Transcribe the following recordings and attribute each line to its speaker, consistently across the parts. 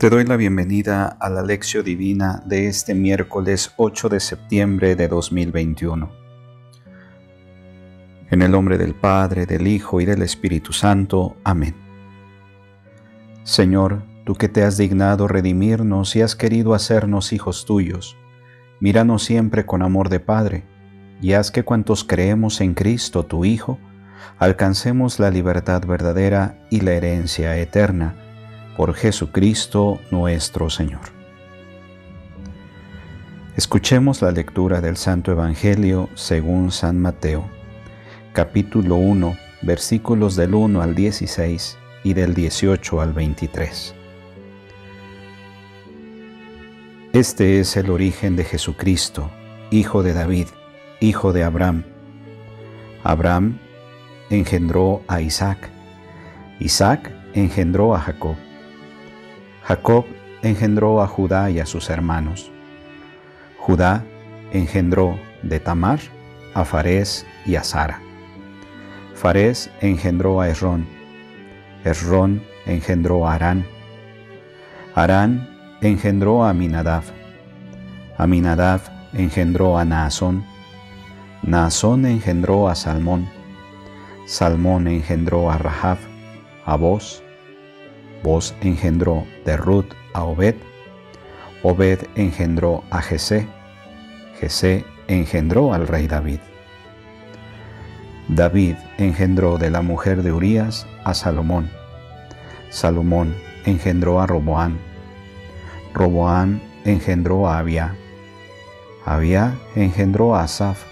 Speaker 1: Te doy la bienvenida a la lección divina de este miércoles 8 de septiembre de 2021. En el nombre del Padre, del Hijo y del Espíritu Santo. Amén. Señor, tú que te has dignado redimirnos y has querido hacernos hijos tuyos, míranos siempre con amor de Padre, y haz que cuantos creemos en Cristo, tu Hijo, alcancemos la libertad verdadera y la herencia eterna por Jesucristo nuestro Señor. Escuchemos la lectura del Santo Evangelio según San Mateo, capítulo 1, versículos del 1 al 16 y del 18 al 23. Este es el origen de Jesucristo, hijo de David, hijo de Abraham. Abraham engendró a Isaac, Isaac engendró a Jacob, Jacob engendró a Judá y a sus hermanos. Judá engendró de Tamar a Farés y a Sara. Farés engendró a Esrón. Esrón engendró a Arán. Arán engendró a Aminadab. Aminadab engendró a Naasón. Naasón engendró a Salmón. Salmón engendró a Rahab, a Boz, Boz engendró de Ruth a Obed, Obed engendró a Jesé, Jesé engendró al rey David. David engendró de la mujer de Urías a Salomón. Salomón engendró a Roboán. Roboán engendró a Abia. Abia engendró a Asaf.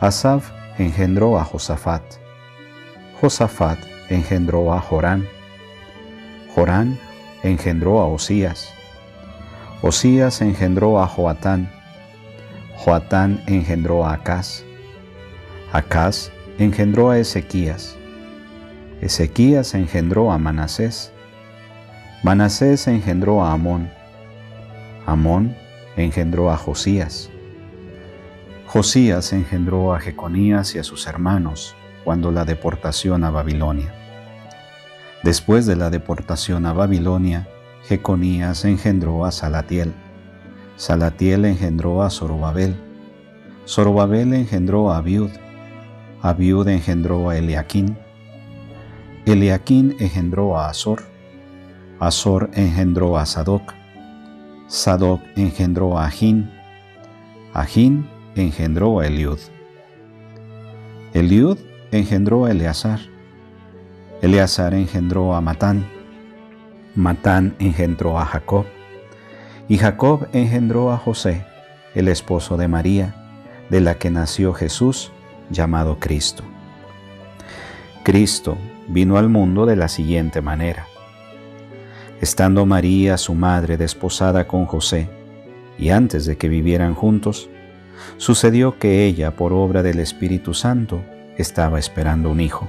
Speaker 1: Asaf engendró a Josafat. Josafat engendró a Jorán. Jorán engendró a Osías. Osías engendró a Joatán. Joatán engendró a Acaz. Acaz engendró a Ezequías. Ezequías engendró a Manasés. Manasés engendró a Amón. Amón engendró a Josías. Josías engendró a Jeconías y a sus hermanos cuando la deportación a Babilonia. Después de la deportación a Babilonia, Jeconías engendró a Salatiel. Salatiel engendró a Zorobabel. Zorobabel engendró a Abiud. Abiud engendró a Eliaquín. Eliaquín engendró a Azor. Azor engendró a Sadoc. Sadoc engendró a Ajín. Ajín engendró a Eliud. Eliud engendró a Eleazar. Eleazar engendró a Matán, Matán engendró a Jacob, y Jacob engendró a José, el esposo de María, de la que nació Jesús, llamado Cristo. Cristo vino al mundo de la siguiente manera. Estando María, su madre, desposada con José, y antes de que vivieran juntos, sucedió que ella, por obra del Espíritu Santo, estaba esperando un hijo.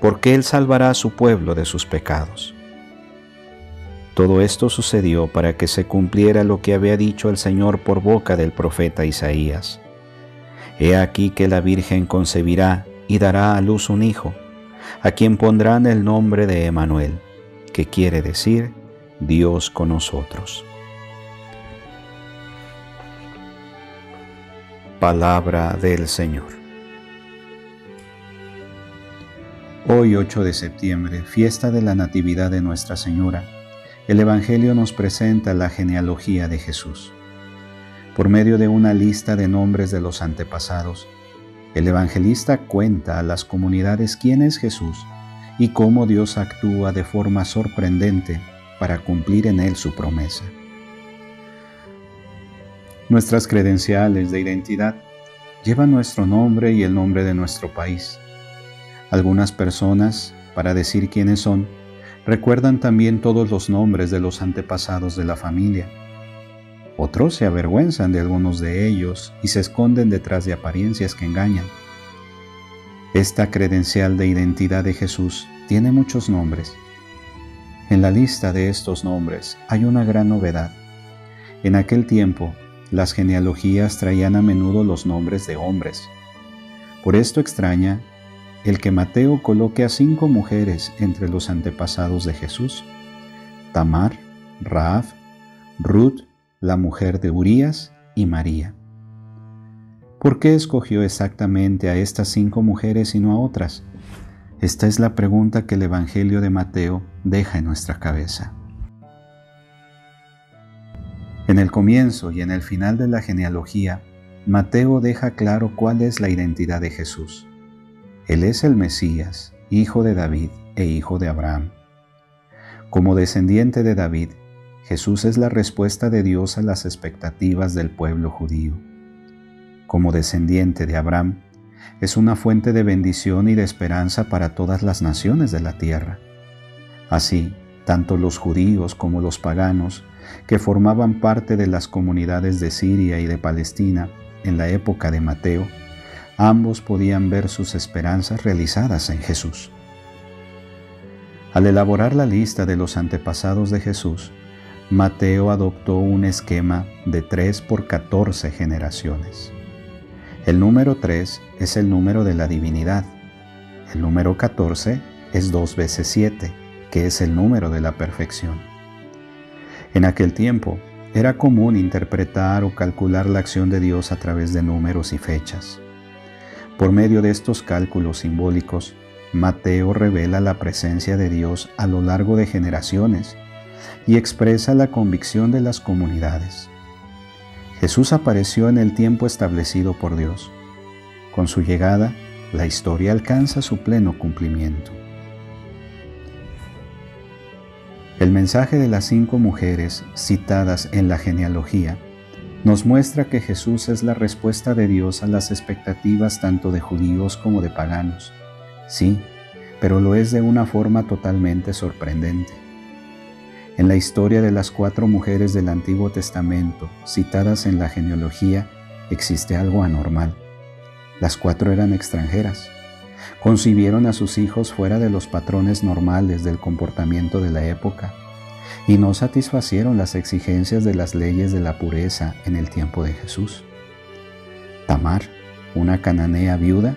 Speaker 1: porque Él salvará a su pueblo de sus pecados. Todo esto sucedió para que se cumpliera lo que había dicho el Señor por boca del profeta Isaías. He aquí que la Virgen concebirá y dará a luz un hijo, a quien pondrán el nombre de Emanuel, que quiere decir Dios con nosotros. Palabra del Señor. Hoy 8 de septiembre, fiesta de la Natividad de Nuestra Señora, el Evangelio nos presenta la genealogía de Jesús. Por medio de una lista de nombres de los antepasados, el evangelista cuenta a las comunidades quién es Jesús y cómo Dios actúa de forma sorprendente para cumplir en él su promesa. Nuestras credenciales de identidad llevan nuestro nombre y el nombre de nuestro país algunas personas, para decir quiénes son, recuerdan también todos los nombres de los antepasados de la familia. Otros se avergüenzan de algunos de ellos y se esconden detrás de apariencias que engañan. Esta credencial de identidad de Jesús tiene muchos nombres. En la lista de estos nombres hay una gran novedad. En aquel tiempo, las genealogías traían a menudo los nombres de hombres. Por esto extraña el que Mateo coloque a cinco mujeres entre los antepasados de Jesús. Tamar, Raab, Ruth, la mujer de Urías y María. ¿Por qué escogió exactamente a estas cinco mujeres y no a otras? Esta es la pregunta que el Evangelio de Mateo deja en nuestra cabeza. En el comienzo y en el final de la genealogía, Mateo deja claro cuál es la identidad de Jesús. Él es el Mesías, hijo de David e hijo de Abraham. Como descendiente de David, Jesús es la respuesta de Dios a las expectativas del pueblo judío. Como descendiente de Abraham, es una fuente de bendición y de esperanza para todas las naciones de la tierra. Así, tanto los judíos como los paganos, que formaban parte de las comunidades de Siria y de Palestina en la época de Mateo, ambos podían ver sus esperanzas realizadas en Jesús. Al elaborar la lista de los antepasados de Jesús, Mateo adoptó un esquema de 3 por 14 generaciones. El número 3 es el número de la divinidad. El número 14 es 2 veces 7, que es el número de la perfección. En aquel tiempo, era común interpretar o calcular la acción de Dios a través de números y fechas. Por medio de estos cálculos simbólicos, Mateo revela la presencia de Dios a lo largo de generaciones y expresa la convicción de las comunidades. Jesús apareció en el tiempo establecido por Dios. Con su llegada, la historia alcanza su pleno cumplimiento. El mensaje de las cinco mujeres citadas en la genealogía nos muestra que Jesús es la respuesta de Dios a las expectativas tanto de judíos como de paganos. Sí, pero lo es de una forma totalmente sorprendente. En la historia de las cuatro mujeres del Antiguo Testamento citadas en la genealogía existe algo anormal. Las cuatro eran extranjeras. Concibieron a sus hijos fuera de los patrones normales del comportamiento de la época y no satisfacieron las exigencias de las leyes de la pureza en el tiempo de Jesús. Tamar, una cananea viuda,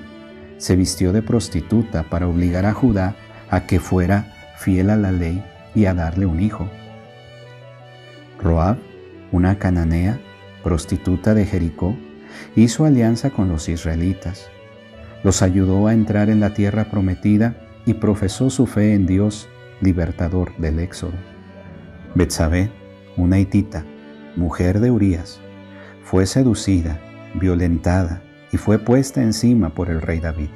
Speaker 1: se vistió de prostituta para obligar a Judá a que fuera fiel a la ley y a darle un hijo. Roab, una cananea, prostituta de Jericó, hizo alianza con los israelitas, los ayudó a entrar en la tierra prometida y profesó su fe en Dios, libertador del Éxodo. Betsabé, una hitita, mujer de Urías, fue seducida, violentada y fue puesta encima por el rey David,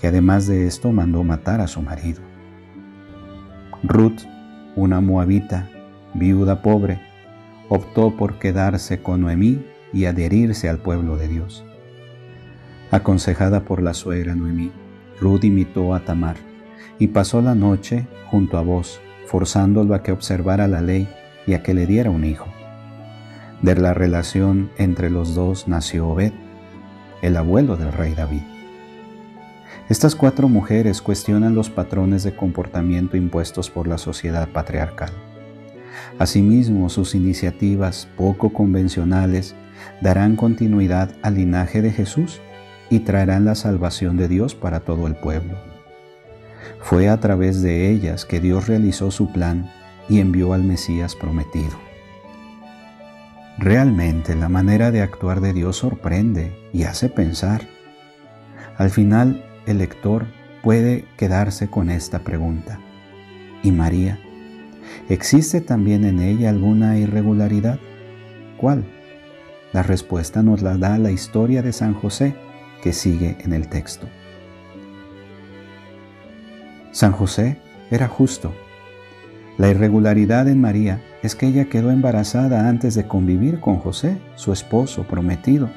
Speaker 1: que además de esto mandó matar a su marido. Ruth, una moabita, viuda pobre, optó por quedarse con Noemí y adherirse al pueblo de Dios. Aconsejada por la suegra Noemí, Ruth imitó a Tamar y pasó la noche junto a vos forzándolo a que observara la ley y a que le diera un hijo. De la relación entre los dos nació Obed, el abuelo del rey David. Estas cuatro mujeres cuestionan los patrones de comportamiento impuestos por la sociedad patriarcal. Asimismo, sus iniciativas poco convencionales darán continuidad al linaje de Jesús y traerán la salvación de Dios para todo el pueblo. Fue a través de ellas que Dios realizó su plan y envió al Mesías prometido. Realmente la manera de actuar de Dios sorprende y hace pensar. Al final, el lector puede quedarse con esta pregunta. ¿Y María? ¿Existe también en ella alguna irregularidad? ¿Cuál? La respuesta nos la da la historia de San José que sigue en el texto. San José era justo. La irregularidad en María es que ella quedó embarazada antes de convivir con José, su esposo prometido,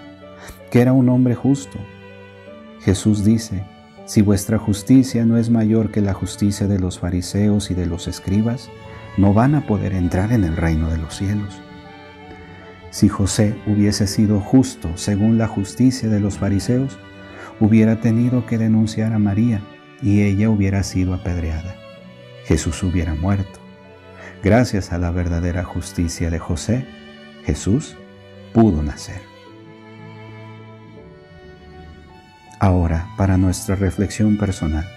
Speaker 1: que era un hombre justo. Jesús dice, Si vuestra justicia no es mayor que la justicia de los fariseos y de los escribas, no van a poder entrar en el reino de los cielos. Si José hubiese sido justo según la justicia de los fariseos, hubiera tenido que denunciar a María y ella hubiera sido apedreada. Jesús hubiera muerto. Gracias a la verdadera justicia de José, Jesús pudo nacer. Ahora, para nuestra reflexión personal.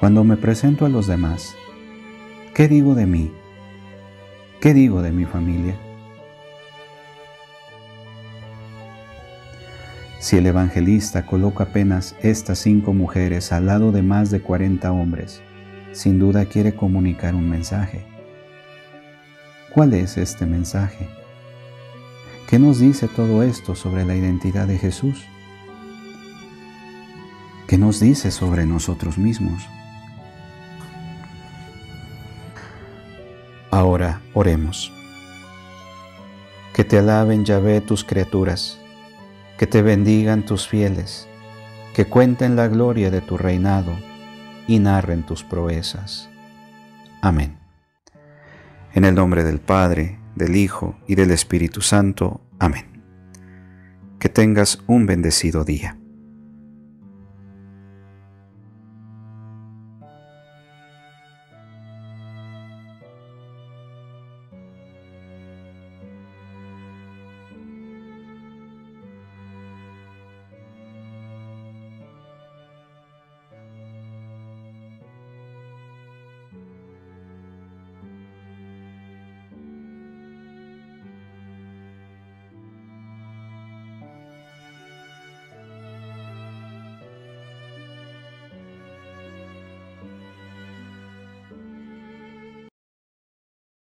Speaker 1: Cuando me presento a los demás, ¿qué digo de mí? ¿Qué digo de mi familia? Si el evangelista coloca apenas estas cinco mujeres al lado de más de 40 hombres, sin duda quiere comunicar un mensaje. ¿Cuál es este mensaje? ¿Qué nos dice todo esto sobre la identidad de Jesús? ¿Qué nos dice sobre nosotros mismos? Ahora oremos. Que te alaben Yahvé tus criaturas que te bendigan tus fieles, que cuenten la gloria de tu reinado y narren tus proezas. Amén. En el nombre del Padre, del Hijo y del Espíritu Santo. Amén. Que tengas un bendecido día.